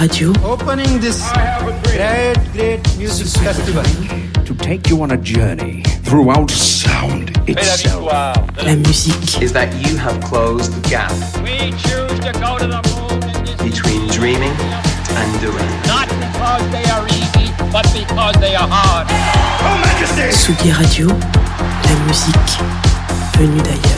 Radio, Opening this great, great music festival. To take you on a journey throughout sound itself. la musique, is that you have closed the gap We choose to go to the moon in this between dreaming and doing. not because they are easy, but because they are hard. Tsugi Radio, la musique venue d'ailleurs.